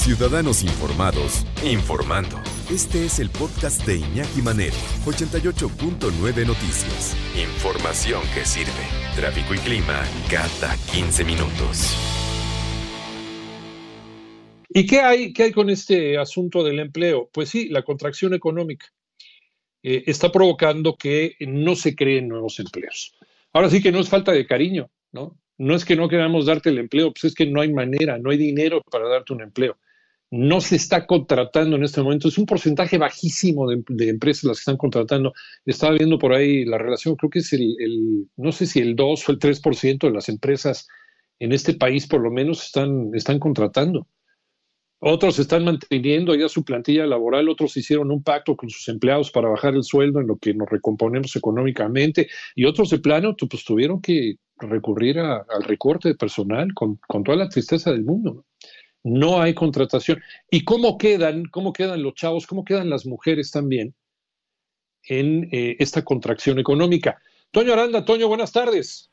Ciudadanos Informados, informando. Este es el podcast de Iñaki Manero, 88.9 Noticias. Información que sirve. Tráfico y clima cada 15 minutos. ¿Y qué hay, qué hay con este asunto del empleo? Pues sí, la contracción económica eh, está provocando que no se creen nuevos empleos. Ahora sí que no es falta de cariño, ¿no? No es que no queramos darte el empleo, pues es que no hay manera, no hay dinero para darte un empleo. No se está contratando en este momento. Es un porcentaje bajísimo de, empresas las que están contratando. Estaba viendo por ahí la relación, creo que es el, no sé si el 2 o el 3% de las empresas en este país por lo menos están, están contratando. Otros están manteniendo ya su plantilla laboral, otros hicieron un pacto con sus empleados para bajar el sueldo en lo que nos recomponemos económicamente y otros de plano pues, tuvieron que recurrir al recorte de personal con, toda la tristeza del mundo. Hay contratación. ¿Y cómo quedan, cómo quedan los chavos, cómo quedan las mujeres también en eh, esta contracción económica? Toño Aranda, Toño, buenas tardes.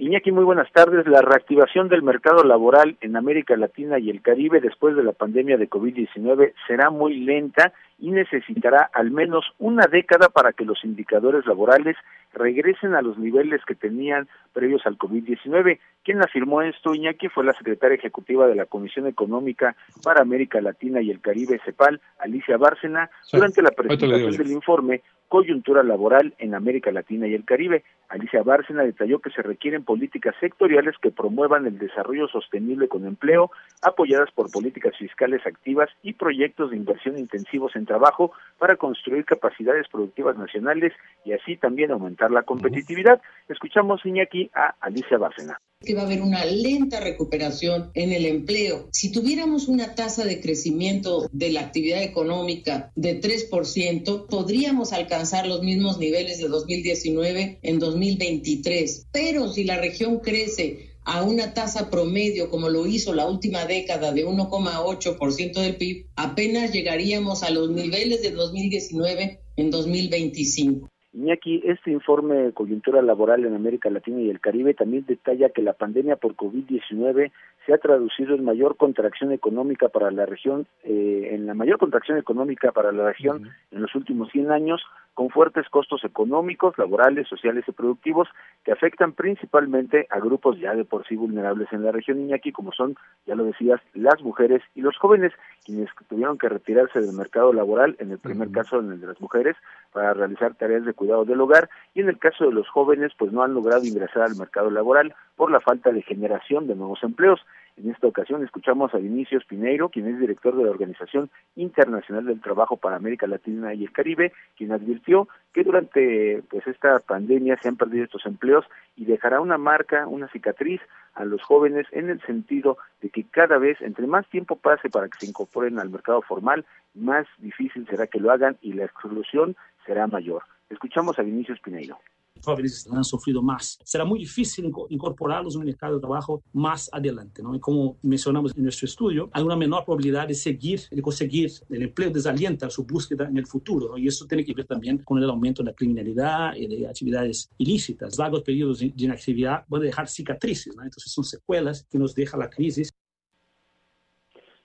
Iñaki, muy buenas tardes. La reactivación del mercado laboral en América Latina y el Caribe después de la pandemia de COVID-19 será muy lenta y necesitará al menos una década para que los indicadores laborales regresen a los niveles que tenían previos al COVID-19. Quien afirmó esto, Iñaki, fue la secretaria ejecutiva de la Comisión Económica para América Latina y el Caribe, CEPAL, Alicia Bárcena, durante la presentación del informe coyuntura laboral en América Latina y el Caribe. Alicia Bárcena detalló que se requieren políticas sectoriales que promuevan el desarrollo sostenible con empleo, apoyadas por políticas fiscales activas y proyectos de inversión intensivos en trabajo para construir capacidades productivas nacionales y así también aumentar la competitividad. Escuchamos, Iñaki, a Alicia Bárcena que va a haber una lenta recuperación en el empleo. Si tuviéramos una tasa de crecimiento de la actividad económica de 3%, podríamos alcanzar los mismos niveles de 2019 en 2023. Pero si la región crece a una tasa promedio como lo hizo la última década de 1,8% del PIB, apenas llegaríamos a los niveles de 2019 en 2025. Iñaki, este informe de coyuntura laboral en América Latina y el Caribe también detalla que la pandemia por COVID-19 se ha traducido en mayor contracción económica para la región, eh, en la mayor contracción económica para la región en los últimos 100 años, con fuertes costos económicos, laborales, sociales y productivos que afectan principalmente a grupos ya de por sí vulnerables en la región Iñaki, como son, ya lo decías, las mujeres y los jóvenes, quienes tuvieron que retirarse del mercado laboral, en el primer caso en el de las mujeres, para realizar tareas de cuidado del hogar, y en el caso de los jóvenes, pues no han logrado ingresar al mercado laboral por la falta de generación de nuevos empleos. En esta ocasión escuchamos a Vinicius Pineiro, quien es director de la Organización Internacional del Trabajo para América Latina y el Caribe, quien advirtió que durante pues esta pandemia se han perdido estos empleos y dejará una marca, una cicatriz a los jóvenes en el sentido de que cada vez entre más tiempo pase para que se incorporen al mercado formal, más difícil será que lo hagan y la exclusión será mayor. Escuchamos a Vinicius Pineiro jóvenes han sufrido más. Será muy difícil incorporarlos en el mercado de trabajo más adelante, ¿no? Y como mencionamos en nuestro estudio, hay una menor probabilidad de seguir, de conseguir el empleo, desalienta su búsqueda en el futuro, ¿no? Y eso tiene que ver también con el aumento de la criminalidad y de actividades ilícitas. Largos periodos de inactividad pueden dejar cicatrices, ¿no? Entonces son secuelas que nos deja la crisis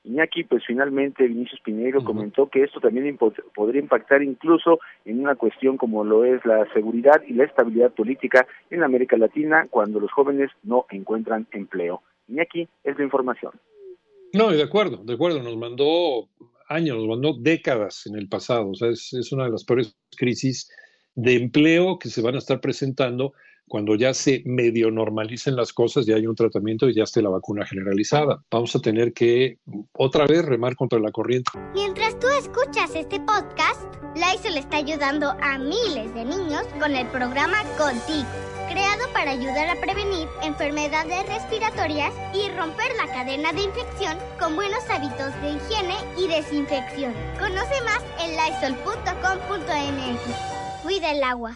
Iñaki, pues finalmente Vinicius Piñeiro comentó que esto también podría impactar incluso en una cuestión como lo es la seguridad y la estabilidad política en América Latina cuando los jóvenes no encuentran empleo. Iñaki, es la información. No, de acuerdo, de acuerdo, nos mandó años, nos mandó décadas en el pasado, o sea, es, es una de las peores crisis de empleo que se van a estar presentando cuando ya se medio normalicen las cosas, ya hay un tratamiento y ya esté la vacuna generalizada. Vamos a tener que otra vez remar contra la corriente. Mientras tú escuchas este podcast, le está ayudando a miles de niños con el programa Contigo, creado para ayudar a prevenir enfermedades respiratorias y romper la cadena de infección con buenos hábitos de higiene y desinfección. Conoce más en lysol.com.mx. Cuida el agua.